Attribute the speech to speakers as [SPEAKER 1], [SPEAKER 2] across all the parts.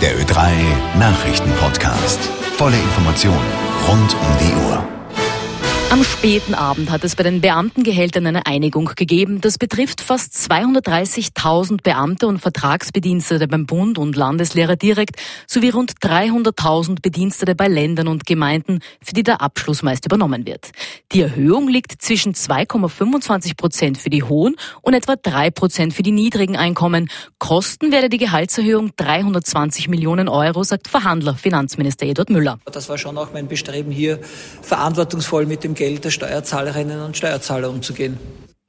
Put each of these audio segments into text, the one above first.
[SPEAKER 1] Der Ö3 Nachrichtenpodcast. Volle Informationen rund um die Uhr.
[SPEAKER 2] Am späten Abend hat es bei den Beamtengehältern eine Einigung gegeben. Das betrifft fast 230.000 Beamte und Vertragsbedienstete beim Bund und Landeslehrer direkt sowie rund 300.000 Bedienstete bei Ländern und Gemeinden, für die der Abschluss meist übernommen wird. Die Erhöhung liegt zwischen 2,25 Prozent für die hohen und etwa 3 Prozent für die niedrigen Einkommen. Kosten werde die Gehaltserhöhung 320 Millionen Euro, sagt Verhandler Finanzminister Eduard Müller.
[SPEAKER 3] Das war schon auch mein Bestreben, hier verantwortungsvoll mit dem Geld der Steuerzahlerinnen und Steuerzahler umzugehen.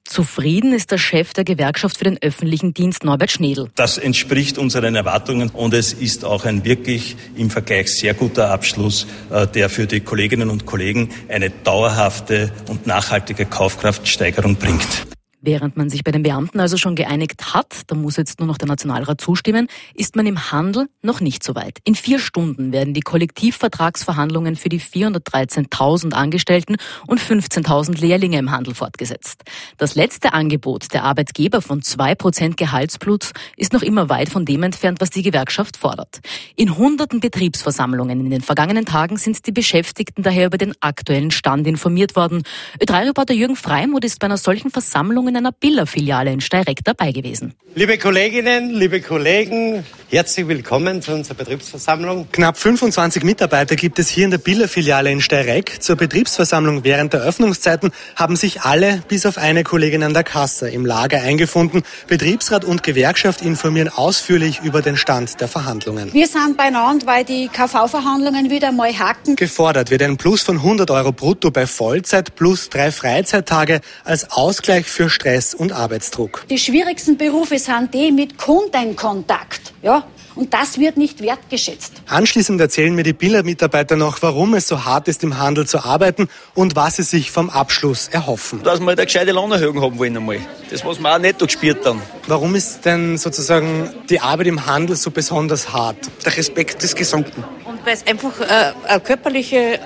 [SPEAKER 2] Zufrieden ist der Chef der Gewerkschaft für den öffentlichen Dienst Norbert Schnedel.
[SPEAKER 4] Das entspricht unseren Erwartungen und es ist auch ein wirklich im Vergleich sehr guter Abschluss, äh, der für die Kolleginnen und Kollegen eine dauerhafte und nachhaltige Kaufkraftsteigerung bringt.
[SPEAKER 2] Während man sich bei den Beamten also schon geeinigt hat, da muss jetzt nur noch der Nationalrat zustimmen, ist man im Handel noch nicht so weit. In vier Stunden werden die Kollektivvertragsverhandlungen für die 413.000 Angestellten und 15.000 Lehrlinge im Handel fortgesetzt. Das letzte Angebot der Arbeitgeber von zwei Prozent Gehaltsplus ist noch immer weit von dem entfernt, was die Gewerkschaft fordert. In hunderten Betriebsversammlungen in den vergangenen Tagen sind die Beschäftigten daher über den aktuellen Stand informiert worden. Ö3-Reporter Jürgen Freimuth ist bei einer solchen Versammlung in einer Biller-Filiale in Steyrek dabei gewesen.
[SPEAKER 5] Liebe Kolleginnen, liebe Kollegen, herzlich willkommen zu unserer Betriebsversammlung.
[SPEAKER 6] Knapp 25 Mitarbeiter gibt es hier in der Biller-Filiale in Steyrek. Zur Betriebsversammlung während der Öffnungszeiten haben sich alle, bis auf eine Kollegin an der Kasse, im Lager eingefunden. Betriebsrat und Gewerkschaft informieren ausführlich über den Stand der Verhandlungen.
[SPEAKER 7] Wir sind beieinander, weil die KV-Verhandlungen wieder mal haken.
[SPEAKER 6] Gefordert wird ein Plus von 100 Euro brutto bei Vollzeit plus drei Freizeittage als Ausgleich für Stress und Arbeitsdruck.
[SPEAKER 7] Die schwierigsten Berufe sind die mit Kundenkontakt. Ja? Und das wird nicht wertgeschätzt.
[SPEAKER 6] Anschließend erzählen mir die Biller-Mitarbeiter noch, warum es so hart ist, im Handel zu arbeiten und was sie sich vom Abschluss erhoffen.
[SPEAKER 8] Dass wir eine gescheite Lohnerhöhung haben wollen einmal. Das, was wir auch netto gespürt haben.
[SPEAKER 6] Warum ist denn sozusagen die Arbeit im Handel so besonders hart?
[SPEAKER 9] Der Respekt ist gesunken.
[SPEAKER 10] Und weil es einfach äh, eine körperliche,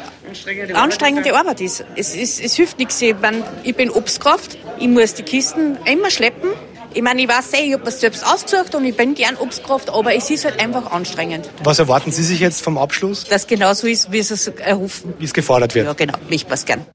[SPEAKER 10] anstrengende Arbeit ist. Es, es, es hilft nichts. Ich, mein, ich bin Obstkraft, ich muss die Kisten immer schleppen. Ich meine, ich weiß eh, ich habe das selbst ausgesucht und ich bin gern Obstkraft, aber es ist halt einfach anstrengend.
[SPEAKER 6] Was erwarten Sie sich jetzt vom Abschluss?
[SPEAKER 10] Dass genauso ist, wie es erhoffen.
[SPEAKER 6] Wie es gefordert wird?
[SPEAKER 10] Ja, genau. Ich was gern.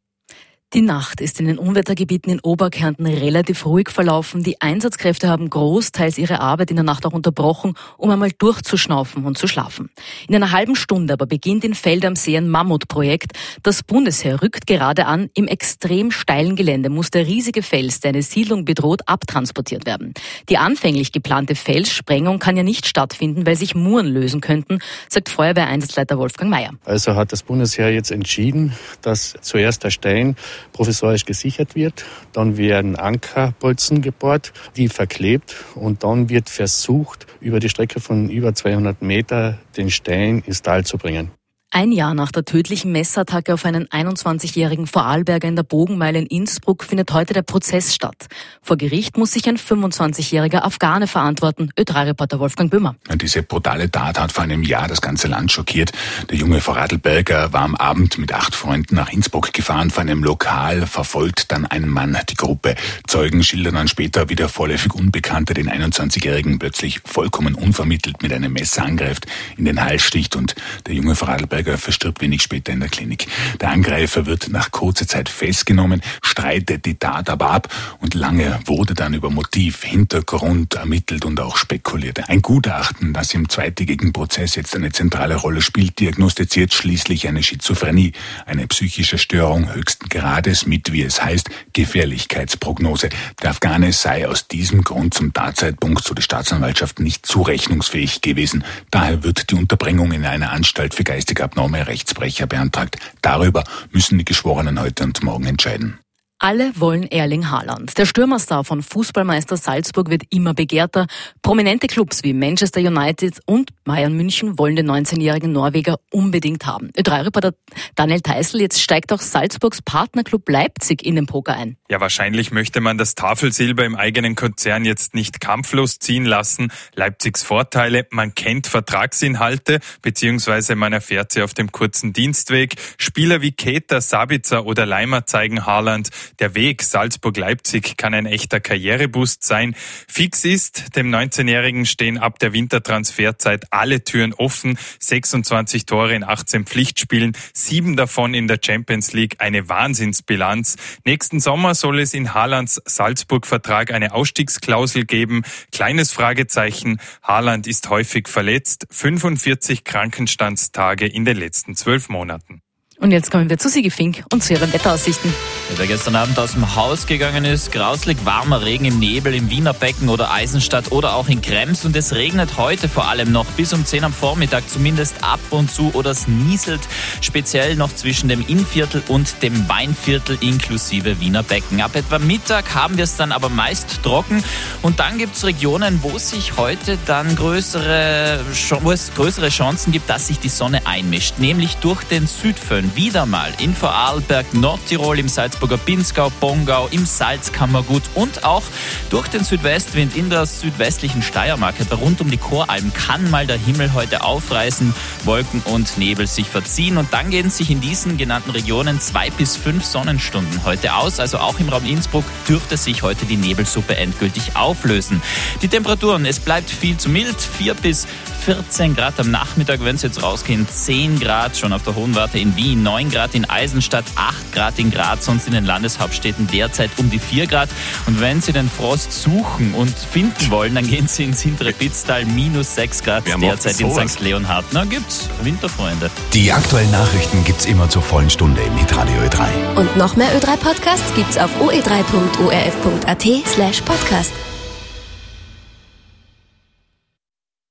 [SPEAKER 2] Die Nacht ist in den Unwettergebieten in Oberkärnten relativ ruhig verlaufen. Die Einsatzkräfte haben großteils ihre Arbeit in der Nacht auch unterbrochen, um einmal durchzuschnaufen und zu schlafen. In einer halben Stunde aber beginnt in Feld am See ein Mammutprojekt. Das Bundesheer rückt gerade an. Im extrem steilen Gelände muss der riesige Fels, der eine Siedlung bedroht, abtransportiert werden. Die anfänglich geplante Felssprengung kann ja nicht stattfinden, weil sich Muren lösen könnten, sagt Feuerwehreinsatzleiter Wolfgang Mayer.
[SPEAKER 11] Also hat das Bundesheer jetzt entschieden, dass zuerst der Stein provisorisch gesichert wird. Dann werden Ankerbolzen gebohrt, die verklebt und dann wird versucht, über die Strecke von über 200 Meter den Stein ins Tal zu bringen.
[SPEAKER 2] Ein Jahr nach der tödlichen Messattacke auf einen 21-jährigen Vorarlberger in der Bogenmeile in Innsbruck findet heute der Prozess statt. Vor Gericht muss sich ein 25-jähriger Afghane verantworten. Ö3-Reporter Wolfgang Böhmer.
[SPEAKER 12] Diese brutale Tat hat vor einem Jahr das ganze Land schockiert. Der junge Vorarlberger war am Abend mit acht Freunden nach Innsbruck gefahren. Vor einem Lokal verfolgt dann ein Mann die Gruppe. Zeugen schildern dann später, wie der vorläufig Unbekannte den 21-jährigen plötzlich vollkommen unvermittelt mit einem Messer angreift, in den Hals sticht und der junge Vorarlberger Berger verstirbt wenig später in der Klinik. Der Angreifer wird nach kurzer Zeit festgenommen, streitet die Tat aber ab und lange wurde dann über Motiv, Hintergrund ermittelt und auch spekuliert. Ein Gutachten, das im zweitägigen Prozess jetzt eine zentrale Rolle spielt, diagnostiziert schließlich eine Schizophrenie, eine psychische Störung höchsten Grades mit, wie es heißt, Gefährlichkeitsprognose. Der Afghane sei aus diesem Grund zum Tatzeitpunkt, so die Staatsanwaltschaft, nicht zurechnungsfähig gewesen. Daher wird die Unterbringung in einer Anstalt für geistige abnorme Rechtsbrecher beantragt. Darüber müssen die Geschworenen heute und morgen entscheiden.
[SPEAKER 2] Alle wollen Erling Haaland. Der Stürmerstar von Fußballmeister Salzburg wird immer begehrter. Prominente Clubs wie Manchester United und Bayern München wollen den 19-jährigen Norweger unbedingt haben. Ö3-Reporter Daniel Teisel, jetzt steigt auch Salzburgs Partnerclub Leipzig in den Poker ein.
[SPEAKER 13] Ja, wahrscheinlich möchte man das Tafelsilber im eigenen Konzern jetzt nicht kampflos ziehen lassen. Leipzigs Vorteile, man kennt Vertragsinhalte, beziehungsweise man erfährt sie auf dem kurzen Dienstweg. Spieler wie Keter, Sabitzer oder Leimer zeigen Haaland, Der Weg Salzburg-Leipzig kann ein echter Karriereboost sein. Fix ist, dem 19-Jährigen stehen ab der Wintertransferzeit alle Türen offen. 26 Tore in 18 Pflichtspielen, sieben davon in der Champions League. Eine Wahnsinnsbilanz. Nächsten Sommer soll es in Haalands Salzburg-Vertrag eine Ausstiegsklausel geben. Kleines Fragezeichen. Haaland ist häufig verletzt. 45 Krankenstandstage in den letzten zwölf Monaten.
[SPEAKER 2] Und jetzt kommen wir zu Sigi Fink und zu ihren Wetteraussichten.
[SPEAKER 14] Wer gestern Abend aus dem Haus gegangen ist, grauslig warmer Regen im Nebel im Wiener Becken oder Eisenstadt oder auch in Krems. Und es regnet heute vor allem noch bis um 10 am Vormittag zumindest ab und zu. Oder es nieselt speziell noch zwischen dem Innviertel und dem Weinviertel inklusive Wiener Becken. Ab etwa Mittag haben wir es dann aber meist trocken. Und dann gibt es Regionen, wo sich heute dann größere, wo es größere Chancen gibt, dass sich die Sonne einmischt, nämlich durch den Südföhn wieder mal in Vorarlberg, Nordtirol, im Salzburger Pinzgau, Bongau, im Salzkammergut und auch durch den Südwestwind in der südwestlichen Steiermark, rund um die Choralm, kann mal der Himmel heute aufreißen, Wolken und Nebel sich verziehen und dann gehen sich in diesen genannten Regionen zwei bis fünf Sonnenstunden heute aus. Also auch im Raum Innsbruck dürfte sich heute die Nebelsuppe endgültig auflösen. Die Temperaturen, es bleibt viel zu mild, vier bis 14 Grad am Nachmittag, wenn es jetzt rausgehen, 10 Grad schon auf der Hohen Warte in Wien, 9 Grad in Eisenstadt, 8 Grad in Graz, sonst in den Landeshauptstädten derzeit um die 4 Grad. Und wenn Sie den Frost suchen und finden wollen, dann gehen Sie ins hintere Pitztal, minus 6 Grad derzeit in St. Leonhard. Na, gibt's Winterfreunde.
[SPEAKER 1] Die aktuellen Nachrichten gibt's immer zur vollen Stunde im Hitradio Ö3.
[SPEAKER 15] Und noch mehr Ö3 Podcasts gibt's auf oe3.orf.at slash podcast.